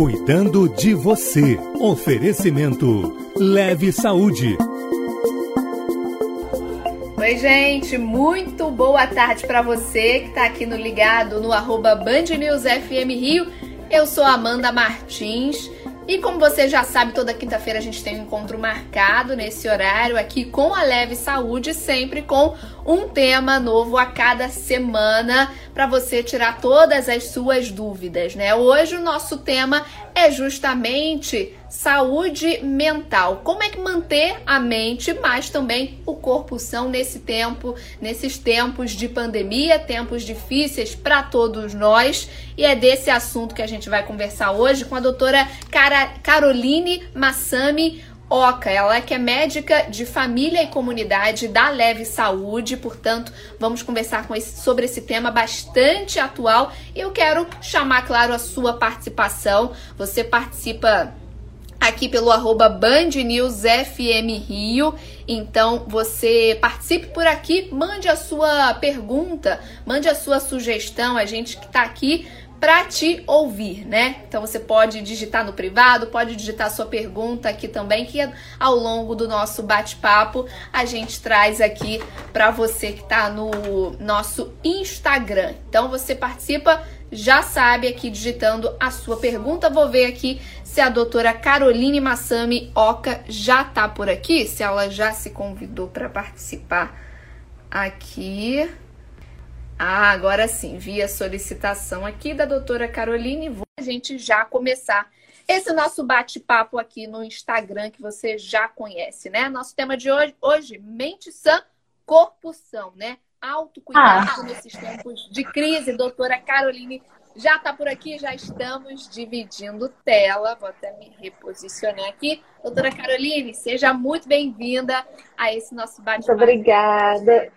Cuidando de você. Oferecimento Leve Saúde. Oi, gente, muito boa tarde para você que está aqui no ligado no arroba Band News FM Rio. Eu sou Amanda Martins e como você já sabe, toda quinta-feira a gente tem um encontro marcado nesse horário aqui com a Leve Saúde, sempre com um tema novo a cada semana para você tirar todas as suas dúvidas, né? Hoje o nosso tema é justamente saúde mental. Como é que manter a mente, mas também o corpo são nesse tempo, nesses tempos de pandemia, tempos difíceis para todos nós. E é desse assunto que a gente vai conversar hoje com a doutora Cara, Caroline Massami Oca, ela é que é médica de família e comunidade da Leve Saúde, portanto, vamos conversar com esse, sobre esse tema bastante atual. Eu quero chamar, claro, a sua participação. Você participa aqui pelo arroba Band News FM Rio. Então você participe por aqui, mande a sua pergunta, mande a sua sugestão. A gente que está aqui para te ouvir, né? Então você pode digitar no privado, pode digitar sua pergunta aqui também, que ao longo do nosso bate-papo a gente traz aqui para você que está no nosso Instagram. Então você participa, já sabe aqui digitando a sua pergunta. Vou ver aqui se a doutora Caroline Massami Oca já tá por aqui, se ela já se convidou para participar aqui. Ah, agora sim, vi a solicitação aqui da doutora Caroline. Vou a gente já começar esse nosso bate-papo aqui no Instagram que você já conhece, né? Nosso tema de hoje, hoje mente sã, corpo são, né? Autocuidado ah. nesses tempos de crise. Doutora Caroline já está por aqui, já estamos dividindo tela. Vou até me reposicionar aqui. Doutora Caroline, seja muito bem-vinda a esse nosso bate-papo. Muito obrigada.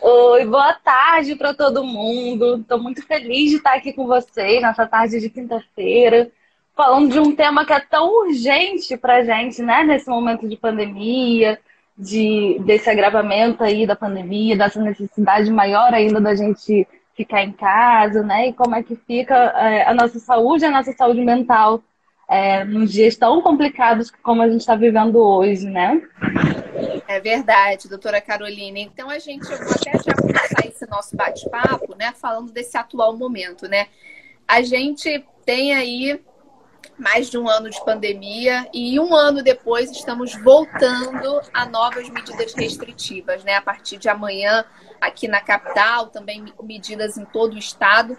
Oi, boa tarde para todo mundo. Estou muito feliz de estar aqui com vocês nessa tarde de quinta-feira, falando de um tema que é tão urgente para gente, né? Nesse momento de pandemia, de, desse agravamento aí da pandemia, dessa necessidade maior ainda da gente ficar em casa, né? E como é que fica é, a nossa saúde, a nossa saúde mental é, nos dias tão complicados como a gente está vivendo hoje, né? É verdade, doutora Carolina. Então a gente, eu vou até já começar esse nosso bate-papo, né, falando desse atual momento, né? A gente tem aí mais de um ano de pandemia e um ano depois estamos voltando a novas medidas restritivas, né? A partir de amanhã aqui na capital, também medidas em todo o estado.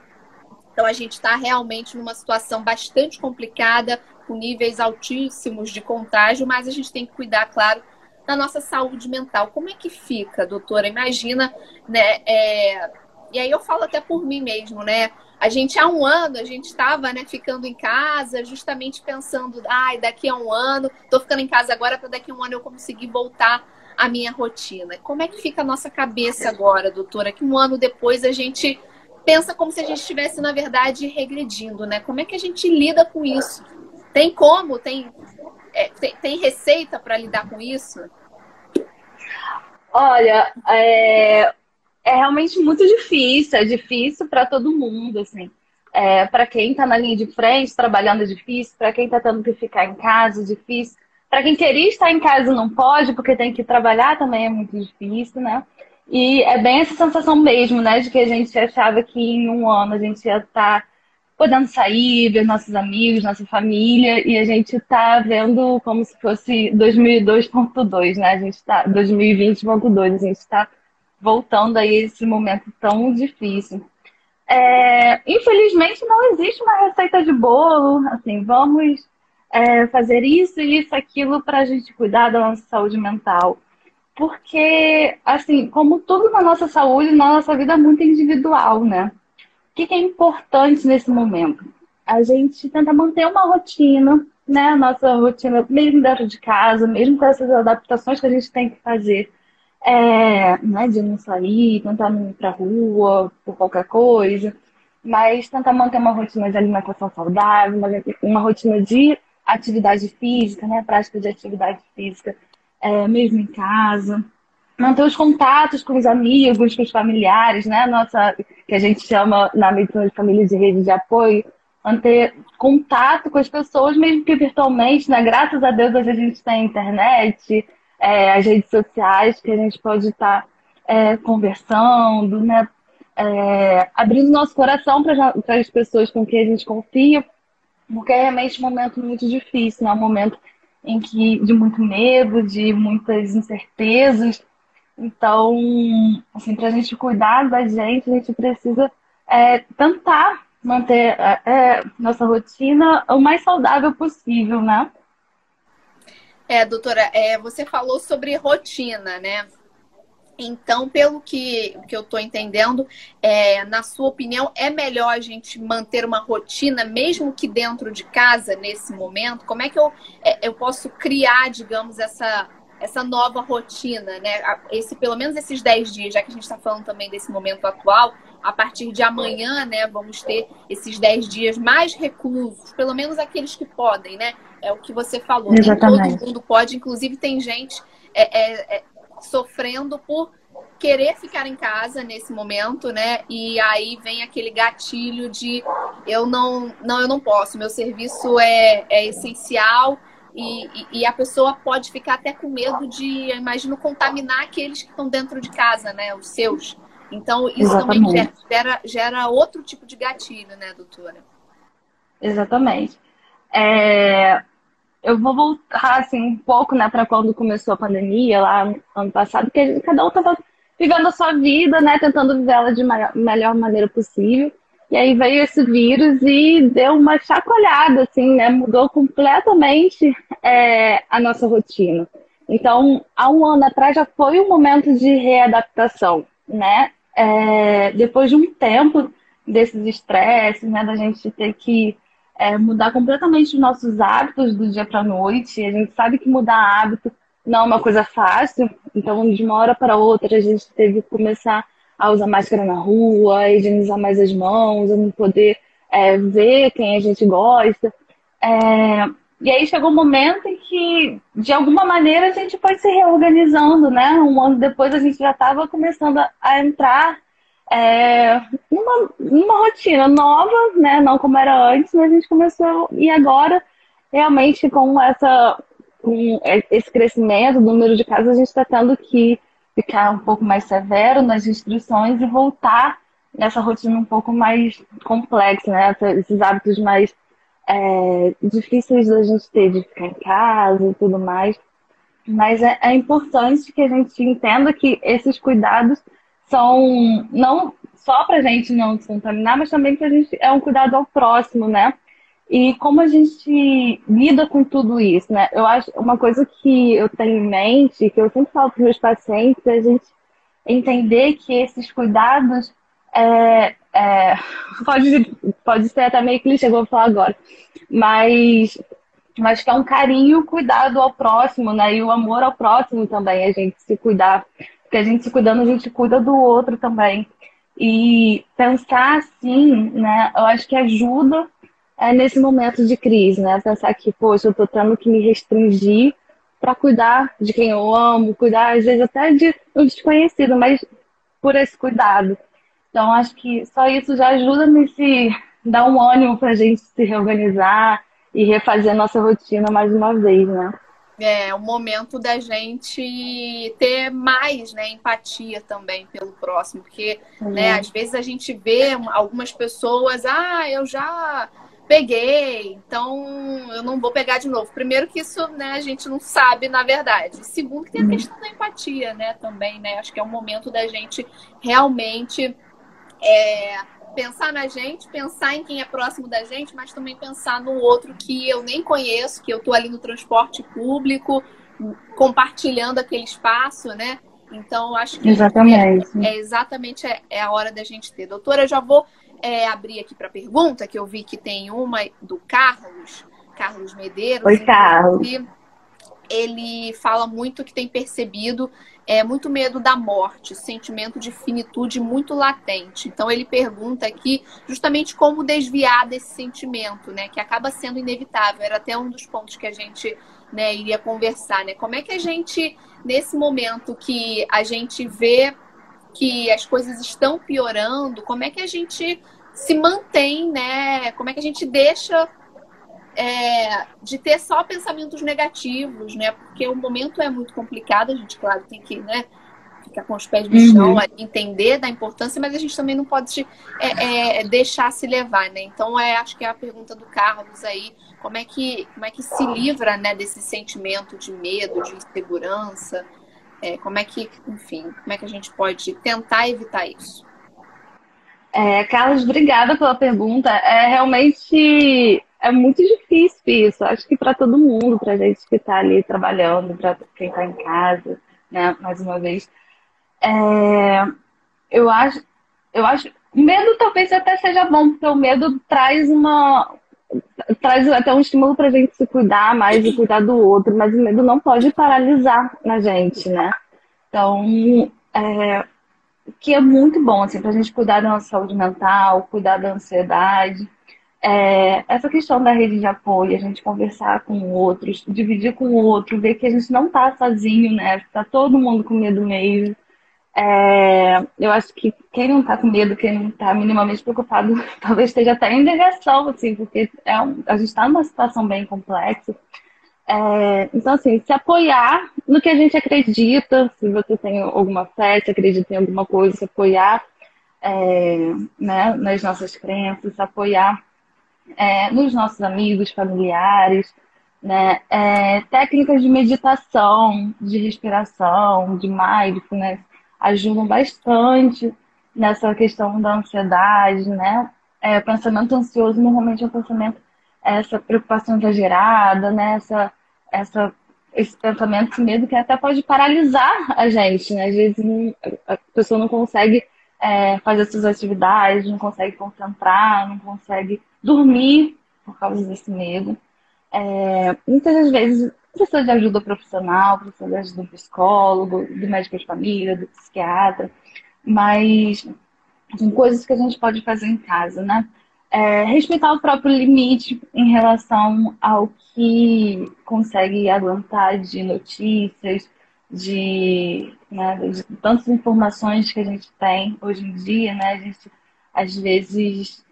Então a gente está realmente numa situação bastante complicada, com níveis altíssimos de contágio, mas a gente tem que cuidar, claro, na nossa saúde mental. Como é que fica, doutora? Imagina, né? É... E aí eu falo até por mim mesmo, né? A gente há um ano, a gente estava né, ficando em casa, justamente pensando, ai, daqui a um ano, estou ficando em casa agora para daqui a um ano eu conseguir voltar à minha rotina. Como é que fica a nossa cabeça agora, doutora? Que um ano depois a gente pensa como se a gente estivesse, na verdade, regredindo, né? Como é que a gente lida com isso? Tem como? Tem, é, tem, tem, receita para lidar com isso? Olha, é, é realmente muito difícil, é difícil para todo mundo, assim. É, para quem está na linha de frente, trabalhando é difícil, para quem está tendo que ficar em casa, é difícil. Para quem queria estar em casa não pode, porque tem que trabalhar também é muito difícil, né? E é bem essa sensação mesmo, né? De que a gente achava que em um ano a gente ia estar tá podendo sair, ver nossos amigos, nossa família, e a gente está vendo como se fosse 2002.2, né? A gente está 2020.2, a gente está voltando a esse momento tão difícil. É, infelizmente não existe uma receita de bolo, assim, vamos é, fazer isso, isso, aquilo para a gente cuidar da nossa saúde mental. Porque, assim, como tudo na nossa saúde, na nossa vida é muito individual, né? O que, é importante nesse momento? A gente tenta manter uma rotina, né? A nossa rotina, mesmo dentro de casa, mesmo com essas adaptações que a gente tem que fazer, é, né? De não sair, tentar não ir pra rua por qualquer coisa, mas tentar manter uma rotina de alimentação saudável, uma, uma rotina de atividade física, né? Prática de atividade física, é, mesmo em casa manter os contatos com os amigos, com os familiares, né? Nossa, que a gente chama na medicina de família de rede de apoio, manter contato com as pessoas, mesmo que virtualmente, né? Graças a Deus hoje a gente tem a internet, é, as redes sociais, que a gente pode estar tá, é, conversando, né? É, abrindo nosso coração para as pessoas com quem a gente confia, porque é realmente um momento muito difícil, né? Um momento em que de muito medo, de muitas incertezas. Então, assim, para a gente cuidar da gente, a gente precisa é, tentar manter é, é, nossa rotina o mais saudável possível, né? É, doutora, é, você falou sobre rotina, né? Então, pelo que, que eu estou entendendo, é, na sua opinião, é melhor a gente manter uma rotina, mesmo que dentro de casa, nesse momento? Como é que eu, é, eu posso criar, digamos, essa, essa nova rotina, né? Esse, pelo menos esses 10 dias, já que a gente está falando também desse momento atual, a partir de amanhã, né, vamos ter esses 10 dias mais reclusos, pelo menos aqueles que podem, né? É o que você falou. Exatamente. todo mundo pode, inclusive tem gente é, é, é sofrendo por querer ficar em casa nesse momento, né? E aí vem aquele gatilho de eu não, não, eu não posso, meu serviço é, é essencial e, e, e, a pessoa pode ficar até com medo de, eu imagino, contaminar aqueles que estão dentro de casa, né? Os seus. Então, isso Exatamente. também gera, gera outro tipo de gatilho, né, doutora? Exatamente. É, eu vou voltar assim um pouco, né, para quando começou a pandemia lá no ano passado, porque cada um estava vivendo a sua vida, né, tentando viver ela de melhor maneira possível. E aí veio esse vírus e deu uma chacoalhada, assim, né, mudou completamente é, a nossa rotina. Então, há um ano atrás já foi um momento de readaptação, né? É, depois de um tempo desses estresses, né, da gente ter que é, mudar completamente os nossos hábitos do dia para a noite. A gente sabe que mudar hábito não é uma coisa fácil, então de uma hora para outra a gente teve que começar a usar máscara na rua, a higienizar mais as mãos, a não poder é, ver quem a gente gosta. É, e aí chegou um momento em que, de alguma maneira, a gente foi se reorganizando, né? Um ano depois a gente já estava começando a entrar é, uma, uma rotina nova, né? Não como era antes, mas a gente começou e agora realmente com essa com esse crescimento do número de casos, a gente está tendo que ficar um pouco mais severo nas restrições e voltar nessa rotina um pouco mais complexa, né? Esses hábitos mais é, difíceis da gente ter de ficar em casa e tudo mais. Mas é, é importante que a gente entenda que esses cuidados são não só para a gente não se contaminar, mas também que a gente é um cuidado ao próximo, né? E como a gente lida com tudo isso, né? Eu acho uma coisa que eu tenho em mente, que eu sempre falo para os meus pacientes, é a gente entender que esses cuidados é, é, pode, pode ser até meio clichê, vou falar agora, mas, mas que é um carinho, cuidado ao próximo, né? E o amor ao próximo também, a gente se cuidar porque a gente se cuidando, a gente cuida do outro também. E pensar assim, né, eu acho que ajuda é, nesse momento de crise, né? Pensar que, poxa, eu tô tendo que me restringir para cuidar de quem eu amo, cuidar às vezes até de um desconhecido, mas por esse cuidado. Então, acho que só isso já ajuda nesse dar um ânimo para a gente se reorganizar e refazer a nossa rotina mais uma vez, né? é o momento da gente ter mais né, empatia também pelo próximo, porque uhum. né, às vezes a gente vê algumas pessoas, ah, eu já peguei, então eu não vou pegar de novo. Primeiro que isso né, a gente não sabe, na verdade. Segundo que tem a uhum. questão da empatia, né, também, né? Acho que é o momento da gente realmente é, pensar na gente, pensar em quem é próximo da gente, mas também pensar no outro que eu nem conheço, que eu estou ali no transporte público, compartilhando aquele espaço, né? Então, acho que exatamente. É, é exatamente é, é, a hora da gente ter. Doutora, eu já vou é, abrir aqui para pergunta, que eu vi que tem uma do Carlos, Carlos Medeiros. Oi, Carlos. Ele fala muito que tem percebido é muito medo da morte, sentimento de finitude muito latente. Então ele pergunta aqui justamente como desviar desse sentimento, né, que acaba sendo inevitável. Era até um dos pontos que a gente, né, iria conversar, né? Como é que a gente nesse momento que a gente vê que as coisas estão piorando, como é que a gente se mantém, né? Como é que a gente deixa é, de ter só pensamentos negativos, né? Porque o momento é muito complicado, a gente, claro, tem que, né? Ficar com os pés no chão, uhum. entender da importância, mas a gente também não pode é, é, deixar se levar, né? Então, é, acho que é a pergunta do Carlos aí, como é que, como é que se livra, né, desse sentimento de medo, de insegurança? É, como é que, enfim, como é que a gente pode tentar evitar isso? É, Carlos, obrigada pela pergunta. É realmente é muito difícil isso. Acho que para todo mundo, para a gente que está ali trabalhando, para quem está em casa, né? Mais uma vez, é, eu acho, eu acho, medo talvez até seja bom, porque o medo traz uma traz até um estímulo para a gente se cuidar mais e cuidar do outro, mas o medo não pode paralisar na gente, né? Então, é, que é muito bom, assim, para a gente cuidar da nossa saúde mental, cuidar da ansiedade. É, essa questão da rede de apoio, a gente conversar com outros, dividir com o outro, ver que a gente não está sozinho, né? Está todo mundo com medo mesmo. É, eu acho que quem não está com medo, quem não está minimamente preocupado, talvez esteja até em negação, assim, porque é um, a gente está numa situação bem complexa. É, então, assim, se apoiar no que a gente acredita, se você tem alguma fé, se acredita em alguma coisa, se apoiar é, né, nas nossas crenças, se apoiar é, nos nossos amigos, familiares, né, é, técnicas de meditação, de respiração, de mindfulness, ajudam bastante nessa questão da ansiedade, né? É, pensamento ansioso normalmente é um pensamento, essa preocupação exagerada, né? Essa essa, esse pensamento, esse medo que até pode paralisar a gente, né? Às vezes a pessoa não consegue é, fazer suas atividades, não consegue concentrar, não consegue dormir por causa desse medo. É, muitas das vezes precisa de ajuda profissional, precisa de ajuda do psicólogo, do médico de família, do psiquiatra, mas são coisas que a gente pode fazer em casa, né? é, respeitar o próprio limite em relação ao que consegue aguentar de notícias, de, né, de tantas informações que a gente tem hoje em dia, né? A gente, às vezes,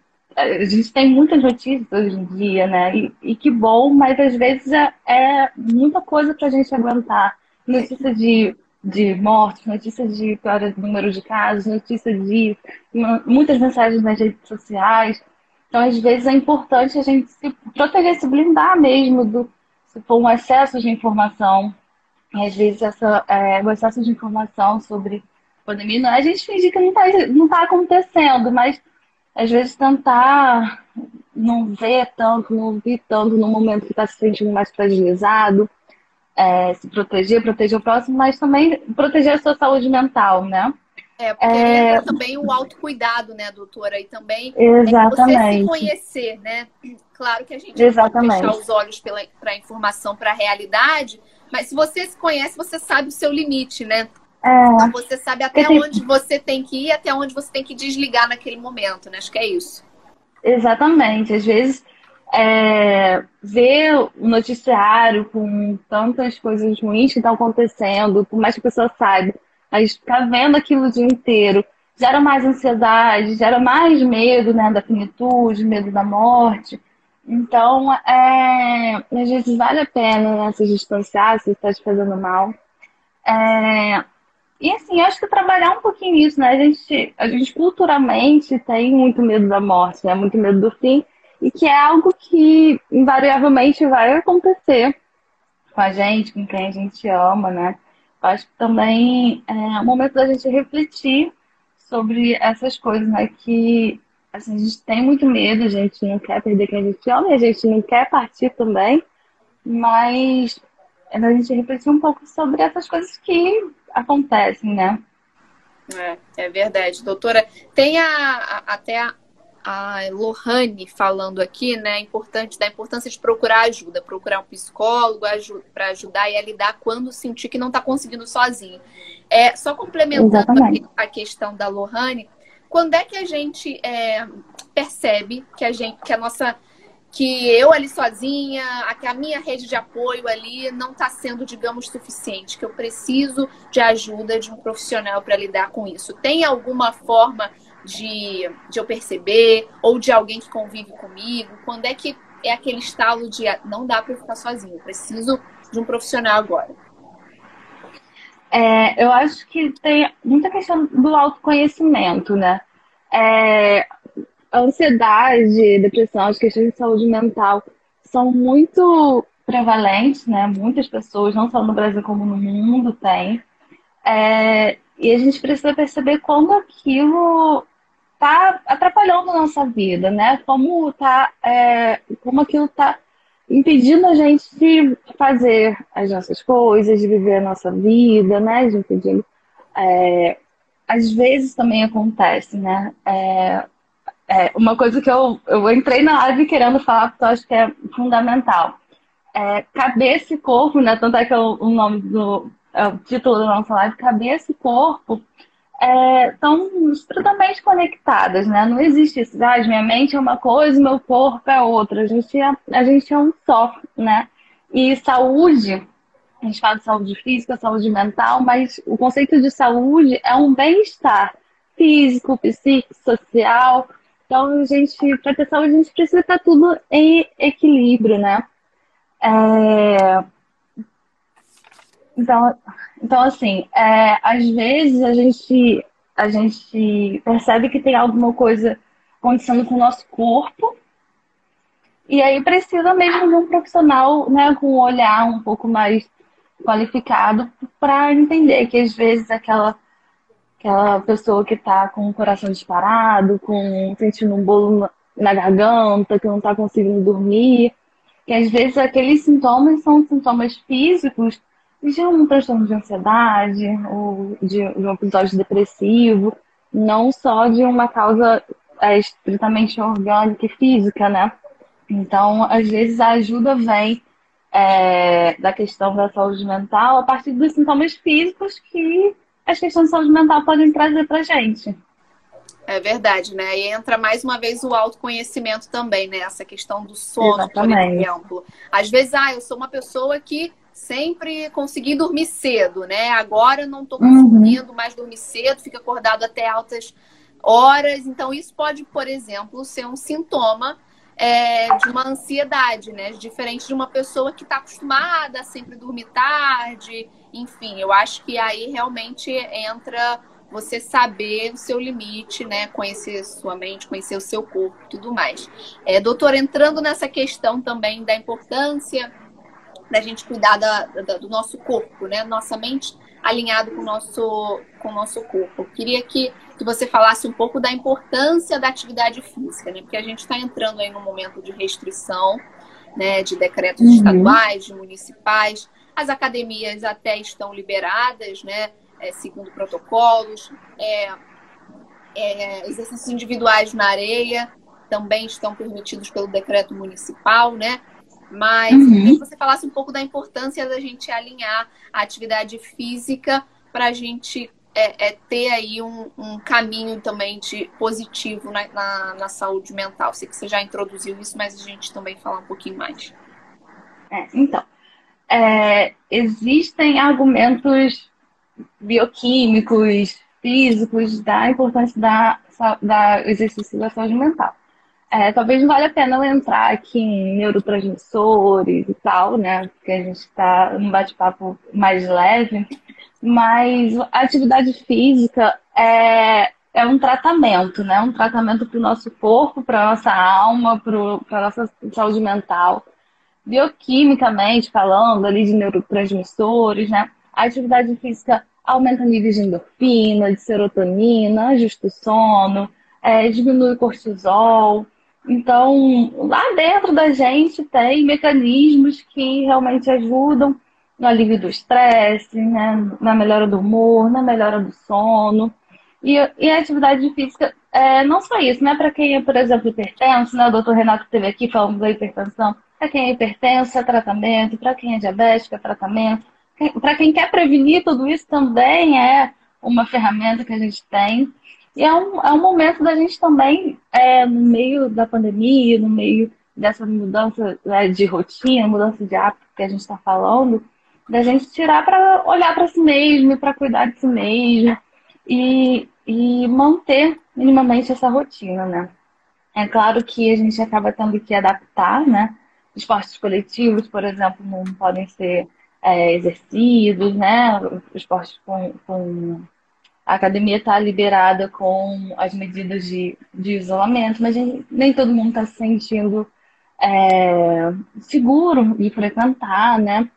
a gente tem muitas notícias hoje em dia, né? E, e que bom, mas às vezes é, é muita coisa para a gente aguentar. Notícia de, de mortes, notícia de pior número de casos, notícia de muitas mensagens nas redes sociais. Então, às vezes, é importante a gente se proteger, se blindar mesmo do se for um excesso de informação. E, às vezes, essa, é, o excesso de informação sobre pandemia é a gente fingir que não está não tá acontecendo, mas às vezes tentar não ver tanto, não ouvir tanto no momento que está se sentindo mais fragilizado, é, se proteger, proteger o próximo, mas também proteger a sua saúde mental, né? É, porque é... entra também o autocuidado, né, doutora? E também Exatamente. É você se conhecer, né? Claro que a gente Exatamente. pode fechar os olhos para a informação, para a realidade, mas se você se conhece, você sabe o seu limite, né? É... Então você sabe até onde você tem que ir, até onde você tem que desligar naquele momento, né? Acho que é isso. Exatamente. Às vezes é, ver o noticiário com tantas coisas ruins que estão acontecendo, por mais que a pessoa saiba, mas ficar vendo aquilo o dia inteiro gera mais ansiedade, gera mais medo né, da finitude, medo da morte. Então, é, às vezes vale a pena né, se distanciar se está te fazendo mal. É, e assim, acho que trabalhar um pouquinho isso, né? A gente, a gente culturalmente tem muito medo da morte, né? Muito medo do fim, e que é algo que invariavelmente vai acontecer com a gente, com quem a gente ama, né? acho que também é o momento da gente refletir sobre essas coisas, né? Que assim, a gente tem muito medo, a gente não quer perder quem a gente ama e a gente não quer partir também, mas é a gente refletir um pouco sobre essas coisas que acontecem, né? É, é verdade, doutora. Tem a, a até a, a Lohane falando aqui, né, importante da importância de procurar ajuda, procurar um psicólogo para ajudar e a lidar quando sentir que não está conseguindo sozinho. É só complementando a, a, questão da Lohane, quando é que a gente é, percebe que a gente, que a nossa, que eu ali sozinha, que a minha rede de apoio ali não está sendo, digamos, suficiente, que eu preciso de ajuda de um profissional para lidar com isso? Tem alguma forma de, de eu perceber, ou de alguém que convive comigo? Quando é que é aquele estalo de ah, não dá para ficar sozinho, preciso de um profissional agora? É, eu acho que tem muita questão do autoconhecimento, né? É, ansiedade, depressão, as questões de saúde mental são muito prevalentes, né? Muitas pessoas, não só no Brasil como no mundo, têm. É, e a gente precisa perceber como aquilo está atrapalhando a nossa vida, né? Como, tá, é, como aquilo está impedindo a gente de fazer as nossas coisas, de viver a nossa vida, né? De impedindo. É, às vezes também acontece, né? É, é, uma coisa que eu, eu entrei na live querendo falar, porque eu acho que é fundamental. É, cabeça e corpo, né? Tanto é que é o, o nome do é o título da nossa live, cabeça e corpo estão é, estritamente conectadas, né? Não existe isso, ah, minha mente é uma coisa, meu corpo é outra. A gente é, a gente é um só, né? E saúde, a gente fala de saúde física, saúde mental, mas o conceito de saúde é um bem-estar físico, psíquico, social. Então, gente, para ter saúde, a gente precisa estar tudo em equilíbrio, né? É... Então, então assim, é, às vezes a gente, a gente percebe que tem alguma coisa acontecendo com o nosso corpo e aí precisa mesmo de um profissional né, com um olhar um pouco mais qualificado para entender que às vezes aquela, aquela pessoa que está com o coração disparado, com sentindo um bolo na garganta, que não está conseguindo dormir, que às vezes aqueles sintomas são sintomas físicos de um transtorno de ansiedade ou de, de um episódio depressivo, não só de uma causa é, estritamente orgânica e física, né? Então, às vezes a ajuda vem é, da questão da saúde mental a partir dos sintomas físicos que as questões de saúde mental podem trazer pra gente. É verdade, né? E entra mais uma vez o autoconhecimento também, né? Essa questão do sono, Exatamente. por exemplo. Às vezes, ah, eu sou uma pessoa que sempre consegui dormir cedo, né? Agora não estou uhum. conseguindo uhum. mais dormir cedo, fico acordado até altas horas. Então, isso pode, por exemplo, ser um sintoma é, de uma ansiedade, né? Diferente de uma pessoa que está acostumada a sempre dormir tarde. Enfim, eu acho que aí realmente entra você saber o seu limite, né? Conhecer sua mente, conhecer o seu corpo tudo mais. É, doutor, entrando nessa questão também da importância da gente cuidar da, da, do nosso corpo, né? Nossa mente alinhado com o nosso, com o nosso corpo. Eu queria que, que você falasse um pouco da importância da atividade física, né? Porque a gente está entrando aí num momento de restrição, né? De decretos uhum. estaduais, de municipais. As academias até estão liberadas, né? É, segundo protocolos. É, é, exercícios individuais na areia também estão permitidos pelo decreto municipal, né? Mas uhum. queria que você falasse um pouco da importância da gente alinhar a atividade física para a gente é, é, ter aí um, um, caminho também de positivo na, na, na, saúde mental. Sei que você já introduziu isso, mas a gente também falar um pouquinho mais. É, então, é, existem argumentos bioquímicos, físicos da importância da, da exercício da saúde mental. É, talvez valha a pena eu entrar aqui em neurotransmissores e tal, né? Porque a gente está num bate-papo mais leve. Mas a atividade física é, é um tratamento, né? Um tratamento para o nosso corpo, para a nossa alma, para a nossa saúde mental. Bioquimicamente falando, ali de neurotransmissores, né? A atividade física aumenta níveis de endorfina, de serotonina, ajusta o sono, é, diminui o cortisol, então, lá dentro da gente tem mecanismos que realmente ajudam no alívio do estresse, né? na melhora do humor, na melhora do sono. E, e a atividade física, é, não só isso, né? Para quem é, por exemplo, hipertenso, né? O doutor Renato esteve aqui falando da hipertensão. Para quem é hipertenso, é tratamento. Para quem é diabético, é tratamento. Para quem quer prevenir tudo isso, também é uma ferramenta que a gente tem. E é um, é um momento da gente também, é, no meio da pandemia, no meio dessa mudança né, de rotina, mudança de hábito que a gente está falando, da gente tirar para olhar para si mesmo, para cuidar de si mesmo e, e manter minimamente essa rotina, né? É claro que a gente acaba tendo que adaptar, né? Esportes coletivos, por exemplo, não podem ser é, exercidos, né? Esportes com, com... A academia está liberada com as medidas de, de isolamento, mas gente, nem todo mundo está se sentindo é, seguro de frequentar, né?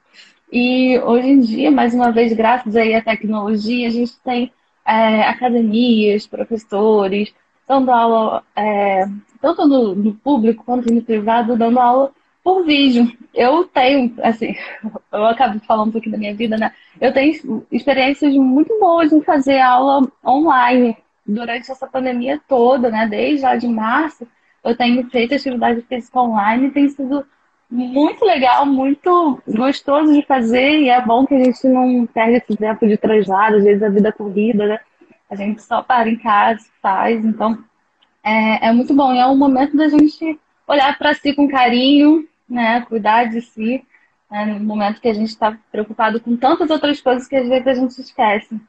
E hoje em dia, mais uma vez, graças aí à tecnologia, a gente tem é, academias, professores, dando aula é, tanto no, no, público quanto no privado, dando aula por vídeo. Eu tenho, assim, eu acabo falando um pouquinho da minha vida, né? Eu tenho experiências muito boas em fazer aula online durante essa pandemia toda, né? Desde lá de março, eu tenho feito atividade física online e tem sido muito legal, muito gostoso de fazer e é bom que a gente não perde esse tempo de traslado, às vezes a vida é corrida, né? A gente só para em casa, faz, então é, é muito bom. E é um momento da gente olhar para si com carinho, né? Cuidar de si, né? no momento que a gente está preocupado com tantas outras coisas que às vezes a gente esquece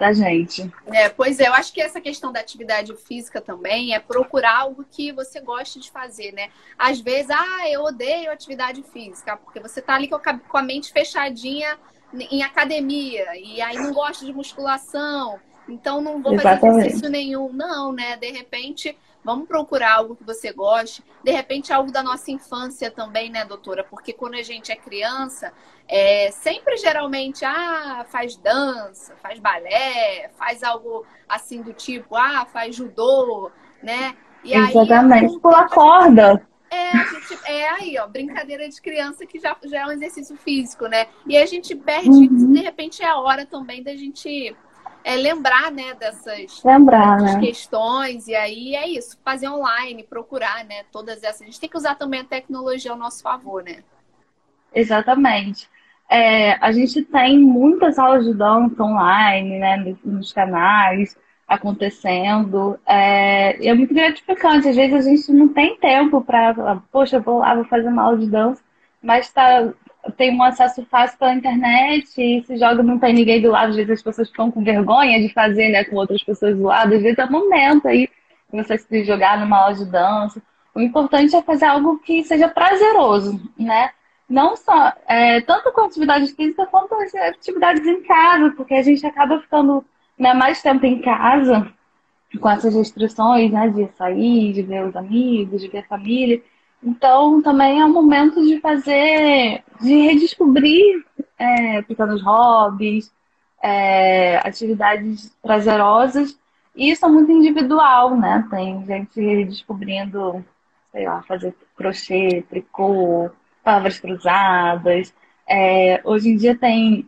da gente. É, pois é, eu acho que essa questão da atividade física também é procurar algo que você goste de fazer, né? Às vezes, ah, eu odeio atividade física, porque você tá ali com a mente fechadinha em academia, e aí não gosta de musculação, então não vou Exatamente. fazer exercício nenhum. Não, né? De repente, Vamos procurar algo que você goste. De repente, algo da nossa infância também, né, doutora? Porque quando a gente é criança, é, sempre geralmente, ah, faz dança, faz balé, faz algo assim do tipo, ah, faz judô, né? E Exatamente. Aí, Pula corda. É, gente, é aí, ó, brincadeira de criança que já, já é um exercício físico, né? E a gente perde, uhum. de repente é a hora também da gente é, lembrar, né, dessas, lembrar, dessas né? questões. E aí é isso, fazer online, procurar, né, todas essas. A gente tem que usar também a tecnologia ao nosso favor, né? Exatamente. É, a gente tem muitas aulas de dança online, né, nos canais acontecendo. É, é muito gratificante. Às vezes a gente não tem tempo para, poxa, vou lá, vou fazer uma aula de dança, mas está tem um acesso fácil pela internet e se joga não tem ninguém do lado, às vezes as pessoas ficam com vergonha de fazer, né, com outras pessoas do lado, às vezes é o momento aí você se jogar numa aula de dança. O importante é fazer algo que seja prazeroso, né? Não só, é, tanto com atividade física quanto as atividades em casa, porque a gente acaba ficando né, mais tempo em casa com essas restrições, né, de sair, de ver os amigos, de ver a família. Então, também é um momento de fazer, de redescobrir é, pequenos hobbies, é, atividades prazerosas. E isso é muito individual, né? Tem gente descobrindo, sei lá, fazer crochê, tricô, palavras cruzadas. É, hoje em dia tem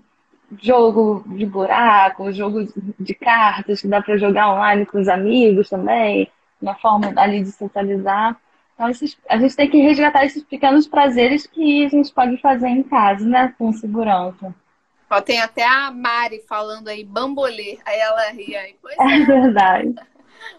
jogo de buraco, jogo de cartas que dá para jogar online com os amigos também, uma forma ali de socializar. Então, esses, a gente tem que resgatar esses pequenos prazeres que a gente pode fazer em casa, né? Com segurança. Ó, tem até a Mari falando aí, bambolê. Aí ela ri aí. Pois é, é verdade.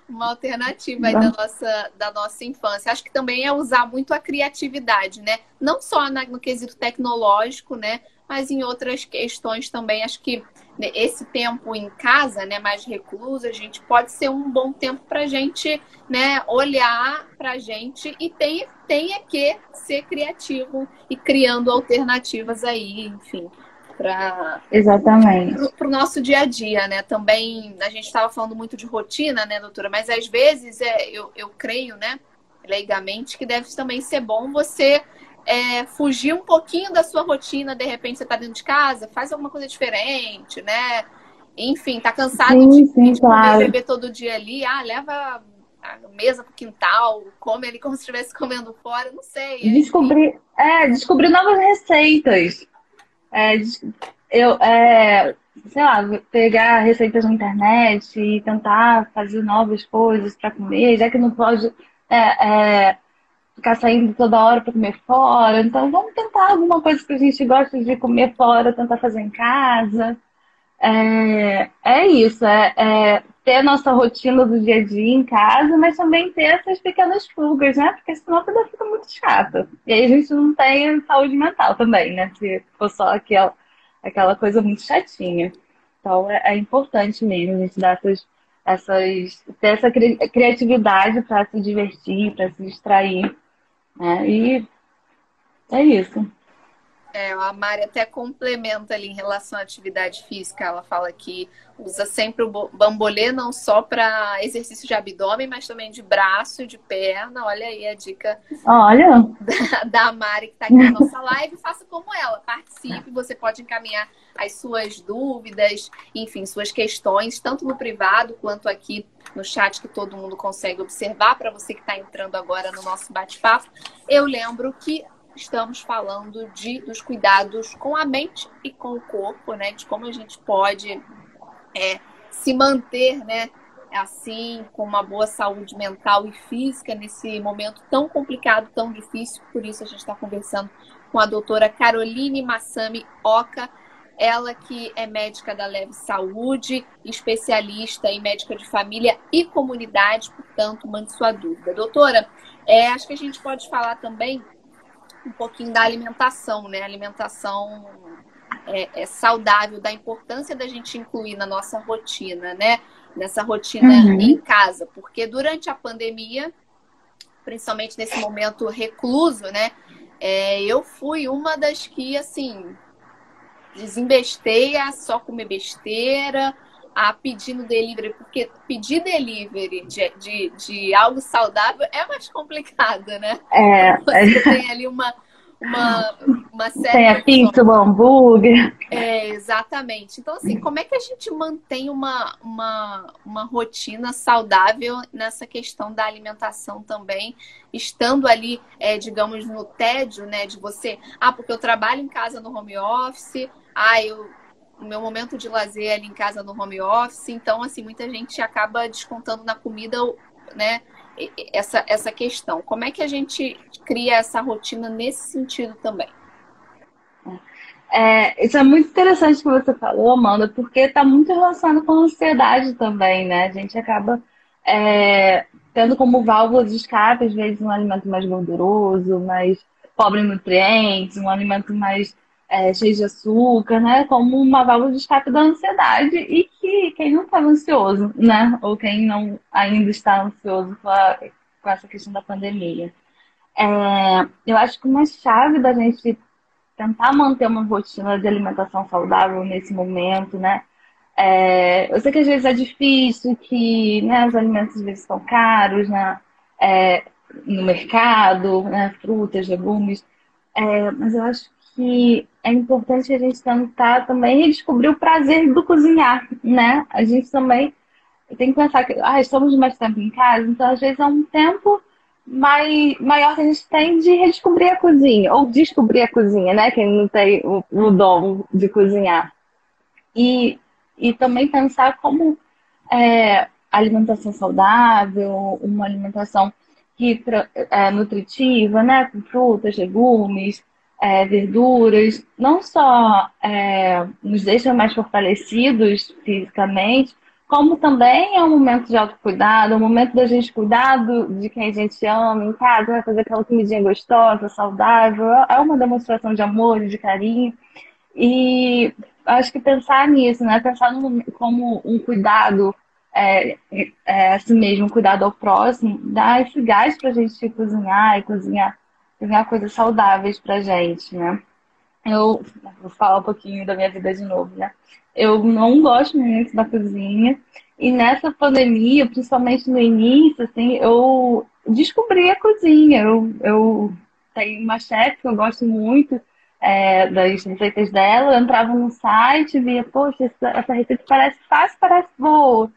Uma alternativa aí da nossa, da nossa infância. Acho que também é usar muito a criatividade, né? Não só na, no quesito tecnológico, né? Mas em outras questões também. Acho que esse tempo em casa, né, mais recluso, a gente pode ser um bom tempo para a gente, né, olhar para a gente e tem, tenha que ser criativo e criando alternativas aí, enfim, para exatamente para o nosso dia a dia, né? Também a gente estava falando muito de rotina, né, doutora? Mas às vezes é, eu, eu creio, né, leigamente, que deve também ser bom você é, fugir um pouquinho da sua rotina, de repente você está dentro de casa, faz alguma coisa diferente, né? Enfim, tá cansado sim, de, sim, de claro. comer bebê todo dia ali, ah, leva a mesa pro quintal, come ali como se estivesse comendo fora, não sei. Descobrir, é, descobrir novas receitas. É, eu, é, sei lá, pegar receitas na internet e tentar fazer novas coisas para comer, já que não pode é, é, ficar saindo toda hora para comer fora. Então, vamos tentar alguma coisa que a gente gosta de comer fora, tentar fazer em casa. É, é isso, é, é ter a nossa rotina do dia a dia em casa, mas também ter essas pequenas fugas, né? Porque senão a vida fica muito chata. E aí a gente não tem saúde mental também, né? Se for só aquela, aquela coisa muito chatinha. Então é, é importante mesmo a gente dar essas essas, ter essa criatividade para se divertir, para se distrair. Né? E é isso. É, a Mari até complementa ali em relação à atividade física. Ela fala que usa sempre o bambolê não só para exercício de abdômen, mas também de braço e de perna. Olha aí a dica Olha. Da, da Mari que está aqui na nossa live. Faça como ela, participe. Você pode encaminhar as suas dúvidas, enfim, suas questões, tanto no privado quanto aqui no chat que todo mundo consegue observar. Para você que está entrando agora no nosso bate-papo, eu lembro que estamos falando de, dos cuidados com a mente e com o corpo, né? De como a gente pode é, se manter, né? Assim, com uma boa saúde mental e física nesse momento tão complicado, tão difícil. Por isso a gente está conversando com a doutora Caroline Massami Oca, ela que é médica da Leve Saúde, especialista em médica de família e comunidade, portanto, mande sua dúvida. Doutora, é, acho que a gente pode falar também um pouquinho da alimentação, né? Alimentação é, é, saudável, da importância da gente incluir na nossa rotina, né? Nessa rotina uhum. em casa, porque durante a pandemia, principalmente nesse momento recluso, né? É, eu fui uma das que, assim, desembestei a só comer besteira, a pedir no delivery, porque pedir delivery de, de, de algo saudável é mais complicado, né? É. Você tem ali uma, uma, uma série. Tem a pizza, o hambúrguer. É, exatamente. Então, assim, como é que a gente mantém uma, uma, uma rotina saudável nessa questão da alimentação também, estando ali, é, digamos, no tédio, né? De você, ah, porque eu trabalho em casa no home office, ah, eu o meu momento de lazer ali em casa no home office. Então, assim, muita gente acaba descontando na comida, né? Essa, essa questão. Como é que a gente cria essa rotina nesse sentido também? É, isso é muito interessante que você falou, Amanda, porque está muito relacionado com a ansiedade também, né? A gente acaba é, tendo como válvula de escape, às vezes, um alimento mais gorduroso, mais pobre em nutrientes, um alimento mais é, cheio de açúcar, né? Como uma válvula de escape da ansiedade e que quem não estava ansioso, né? Ou quem não ainda está ansioso com, a, com essa questão da pandemia. É, eu acho que uma chave da gente tentar manter uma rotina de alimentação saudável nesse momento, né? É, eu sei que às vezes é difícil, que né, os alimentos às vezes estão caros, né? É, no mercado, né? Frutas, legumes. É, mas eu acho que é importante a gente tentar também redescobrir o prazer do cozinhar, né? A gente também tem que pensar que ah, estamos mais tempo em casa, então às vezes é um tempo mai, maior que a gente tem de redescobrir a cozinha, ou descobrir a cozinha, né? Quem não tem o, o dom de cozinhar. E, e também pensar como é, alimentação saudável, uma alimentação que é nutritiva, né? Com frutas, legumes, é, verduras, não só é, nos deixa mais fortalecidos fisicamente, como também é um momento de autocuidado, é um momento da gente cuidar de quem a gente ama em casa, né? fazer aquela comidinha gostosa, saudável, é uma demonstração de amor, de carinho. E acho que pensar nisso, né? Pensar no, como um cuidado é, é, assim mesmo, um cuidado ao próximo, dá esse gás para a gente cozinhar e cozinhar cozinhar coisas saudáveis pra gente, né? Eu vou falar um pouquinho da minha vida de novo, né? Eu não gosto muito da cozinha. E nessa pandemia, principalmente no início, assim, eu descobri a cozinha. Eu, eu tenho uma chefe que eu gosto muito é, das receitas dela. Eu entrava no site, via, poxa, essa, essa receita parece fácil, parece boa.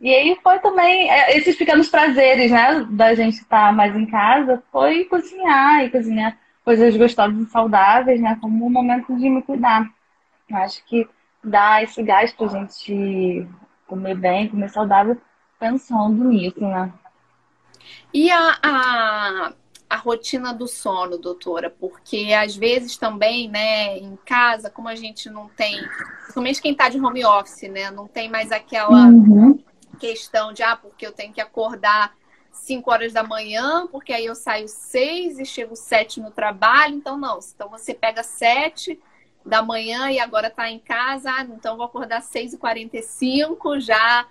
E aí foi também é, esses pequenos prazeres, né, da gente estar mais em casa, foi cozinhar e cozinhar coisas gostosas e saudáveis, né, como um momento de me cuidar. Eu acho que dá esse gás pra gente comer bem, comer saudável, pensando nisso, né. E a, a, a rotina do sono, doutora? Porque às vezes também, né, em casa, como a gente não tem, principalmente quem está de home office, né, não tem mais aquela uhum questão de, ah, porque eu tenho que acordar 5 horas da manhã, porque aí eu saio 6 e chego 7 no trabalho. Então, não. Então, você pega 7, da manhã e agora está em casa, ah, então vou acordar às 6h45 já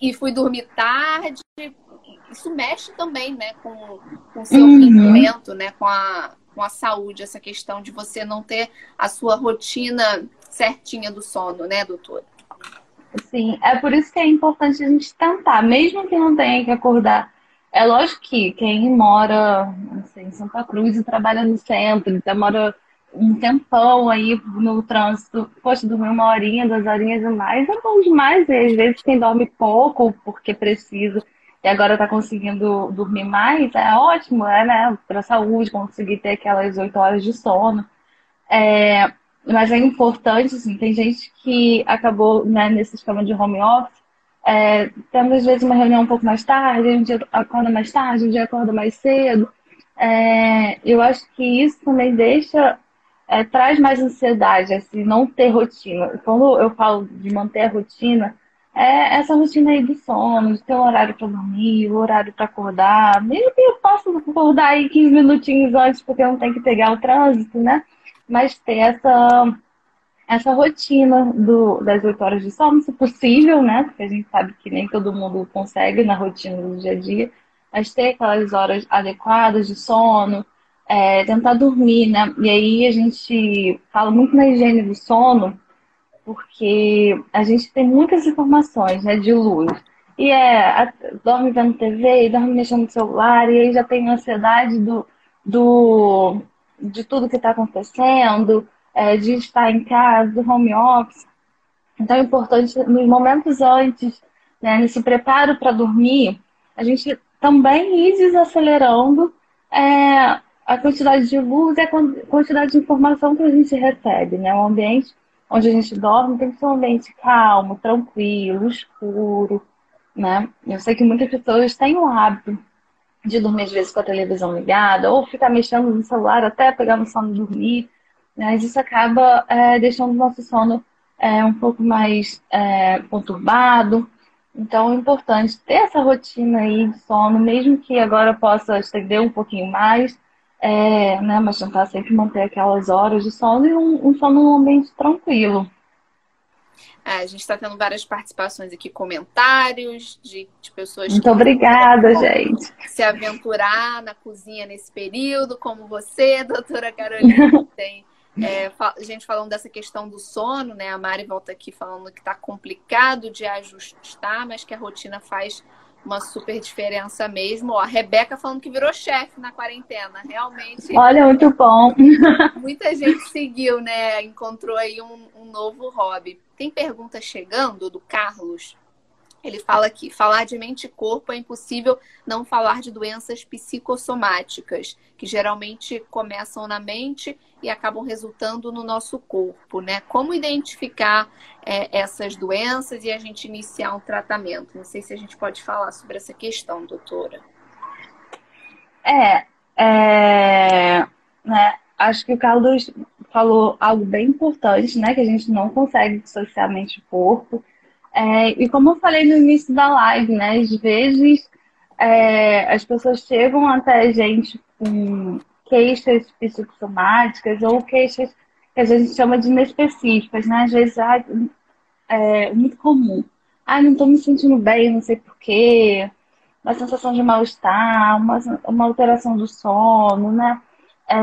e fui dormir tarde. Isso mexe também, né, com, com o seu uhum. rendimento, né, com a, com a saúde, essa questão de você não ter a sua rotina certinha do sono, né, doutora? Sim, é por isso que é importante a gente tentar, mesmo que não tenha que acordar. É lógico que quem mora em Santa Cruz e trabalha no centro, demora um tempão aí no trânsito, poxa, dormir uma horinha, duas horinhas e mais é bom demais. E às vezes quem dorme pouco porque precisa e agora está conseguindo dormir mais, é ótimo, é, né? Para a saúde, conseguir ter aquelas oito horas de sono. É, mas é importante, assim, tem gente que acabou né, nesse esquema de home office, é, tendo às vezes uma reunião um pouco mais tarde, um dia acorda mais tarde, um dia acorda mais cedo. É, eu acho que isso também deixa, é, traz mais ansiedade, assim, não ter rotina. Quando eu falo de manter a rotina, é essa rotina aí do sono, de ter um horário para dormir, um horário para acordar. Mesmo que eu possa acordar aí 15 minutinhos antes, porque eu não tenho que pegar o trânsito, né? Mas ter essa, essa rotina do, das oito horas de sono, se possível, né? Porque a gente sabe que nem todo mundo consegue na rotina do dia a dia, mas ter aquelas horas adequadas de sono, é, tentar dormir, né? E aí a gente fala muito na higiene do sono, porque a gente tem muitas informações né, de luz. E é, dorme vendo TV, dorme mexendo no celular, e aí já tem ansiedade do, do de tudo que está acontecendo, é, de estar em casa, do home office. Então é importante, nos momentos antes, né, nesse preparo para dormir, a gente também ir desacelerando é, a quantidade de luz e a quantidade de informação que a gente recebe. Né? O ambiente onde a gente dorme tem que ser um ambiente calmo, tranquilo, escuro. Né? Eu sei que muitas pessoas têm o hábito de dormir às vezes com a televisão ligada, ou ficar mexendo no celular até pegar no sono e dormir. Mas isso acaba é, deixando o nosso sono é, um pouco mais é, conturbado. Então é importante ter essa rotina aí de sono, mesmo que agora possa estender um pouquinho mais, é, né, mas tentar sempre manter aquelas horas de sono e um, um sono num ambiente tranquilo. É, a gente está tendo várias participações aqui, comentários de, de pessoas Muito que obrigada, gente. Se aventurar na cozinha nesse período, como você, doutora Carolina, tem é, gente falando dessa questão do sono, né? A Mari volta aqui falando que está complicado de ajustar, mas que a rotina faz uma super diferença mesmo. Ó, a Rebeca falando que virou chefe na quarentena. Realmente. Olha, muito bom. Muita gente seguiu, né? Encontrou aí um, um novo hobby. Tem pergunta chegando do Carlos. Ele fala aqui: falar de mente e corpo é impossível não falar de doenças psicossomáticas, que geralmente começam na mente e acabam resultando no nosso corpo, né? Como identificar é, essas doenças e a gente iniciar um tratamento? Não sei se a gente pode falar sobre essa questão, doutora. É, é né? Acho que o Carlos falou algo bem importante, né? Que a gente não consegue dissociar mente e corpo. É, e como eu falei no início da live, né? Às vezes é, as pessoas chegam até a gente com queixas psicossomáticas ou queixas que a gente chama de inespecíficas, né? Às vezes ah, é muito comum. Ah, não estou me sentindo bem, não sei porquê. Uma sensação de mal-estar, uma, uma alteração do sono, né? É,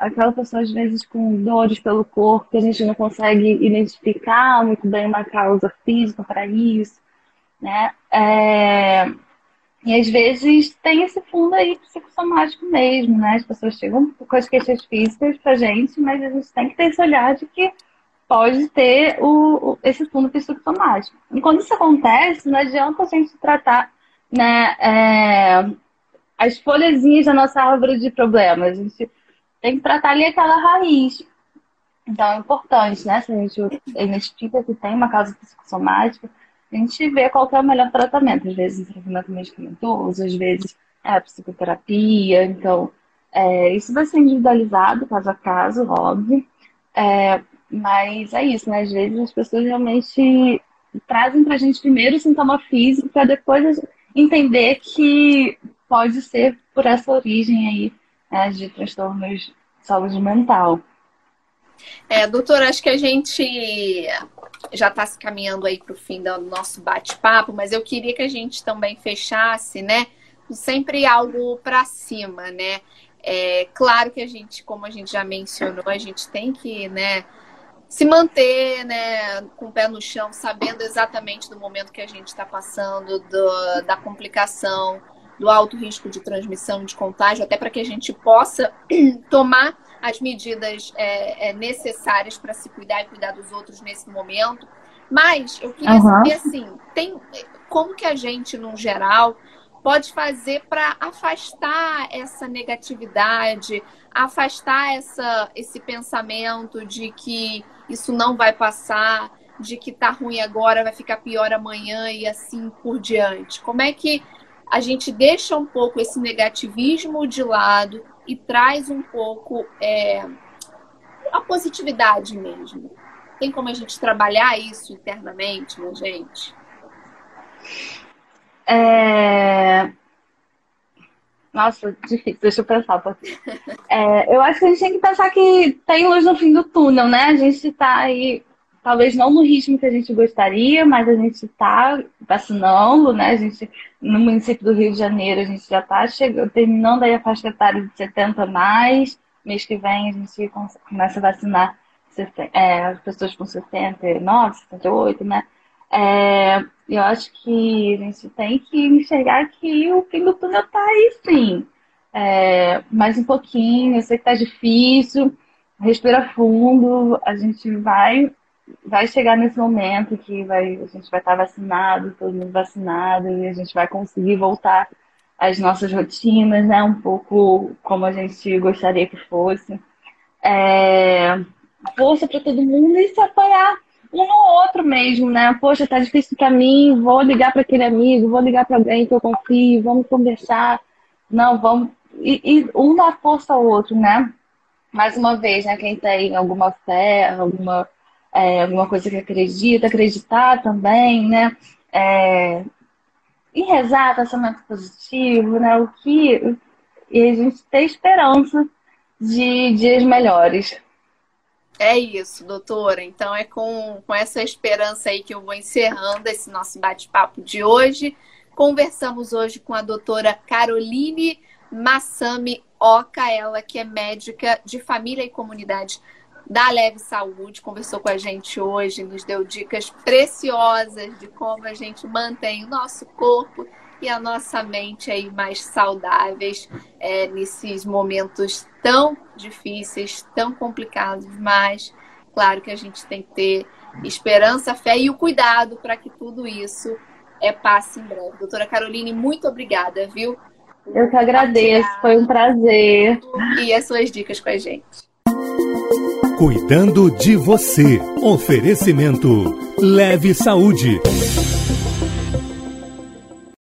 aquela pessoa, às vezes, com dores pelo corpo, que a gente não consegue identificar muito bem uma causa física para isso, né? É, e às vezes tem esse fundo aí psicossomático mesmo, né? As pessoas chegam com as queixas físicas pra gente, mas a gente tem que ter esse olhar de que pode ter o, esse fundo psicossomático. E quando isso acontece, não adianta a gente tratar né, é, as folhazinhas da nossa árvore de problemas. A gente tem que tratar ali aquela raiz. Então é importante, né? Se a gente identifica que tem uma causa psicossomática, a gente vê qual é o melhor tratamento. Às vezes, tratamento medicamentoso, às vezes é a psicoterapia. Então, é, isso vai ser individualizado, caso a caso, óbvio. É, mas é isso, né? Às vezes as pessoas realmente trazem pra gente primeiro o sintoma físico para depois entender que pode ser por essa origem aí né, de transtornos de saúde mental. É, doutora, acho que a gente já está se caminhando aí para o fim do nosso bate-papo, mas eu queria que a gente também fechasse, né? Sempre algo para cima, né? É claro que a gente, como a gente já mencionou, a gente tem que, né, se manter, né, com o pé no chão, sabendo exatamente do momento que a gente está passando, do, da complicação, do alto risco de transmissão de contágio, até para que a gente possa tomar as medidas é, é, necessárias para se cuidar e cuidar dos outros nesse momento. Mas eu queria uhum. saber assim, tem como que a gente, no geral, pode fazer para afastar essa negatividade, afastar essa, esse pensamento de que isso não vai passar, de que tá ruim agora, vai ficar pior amanhã e assim por diante. Como é que a gente deixa um pouco esse negativismo de lado e traz um pouco é, a positividade mesmo? Tem como a gente trabalhar isso internamente, minha gente? É... Nossa, difícil, deixa eu pensar um pouquinho. É, eu acho que a gente tem que pensar que tem luz no fim do túnel, né? A gente está aí, talvez não no ritmo que a gente gostaria, mas a gente está vacinando, né? A gente, no município do Rio de Janeiro, a gente já está chegando, terminando aí a faixa etária de 70 mais. Mês que vem a gente começa a vacinar é, as pessoas com 79, 78, né? É, eu acho que a gente tem que enxergar que o fim do túnel está aí, sim. É, mais um pouquinho, eu sei que tá difícil, respira fundo, a gente vai vai chegar nesse momento que vai, a gente vai estar vacinado, todo mundo vacinado, e a gente vai conseguir voltar às nossas rotinas, né? Um pouco como a gente gostaria que fosse. É, força para todo mundo e se apoiar um no outro mesmo, né? Poxa, tá difícil para mim, vou ligar para aquele amigo, vou ligar para alguém que eu confio, vamos conversar. Não, vamos. E, e, um dá força ao outro, né? Mais uma vez, né? Quem tem alguma fé, alguma, é, alguma coisa que acredita, acreditar também, né? É, e rezar, pensamento positivo, né? O que. E a gente ter esperança de dias melhores. É isso, doutora. Então é com, com essa esperança aí que eu vou encerrando esse nosso bate-papo de hoje. Conversamos hoje com a doutora Caroline Massami Oca, ela que é médica de família e comunidade da Leve Saúde, conversou com a gente hoje, nos deu dicas preciosas de como a gente mantém o nosso corpo e a nossa mente aí mais saudáveis é, nesses momentos tão difíceis, tão complicados, mas claro que a gente tem que ter esperança, fé e o cuidado para que tudo isso é, passe em breve. Doutora Caroline, muito obrigada, viu? Eu que agradeço, foi um prazer. E as suas dicas com a gente. Cuidando de você. Oferecimento Leve Saúde.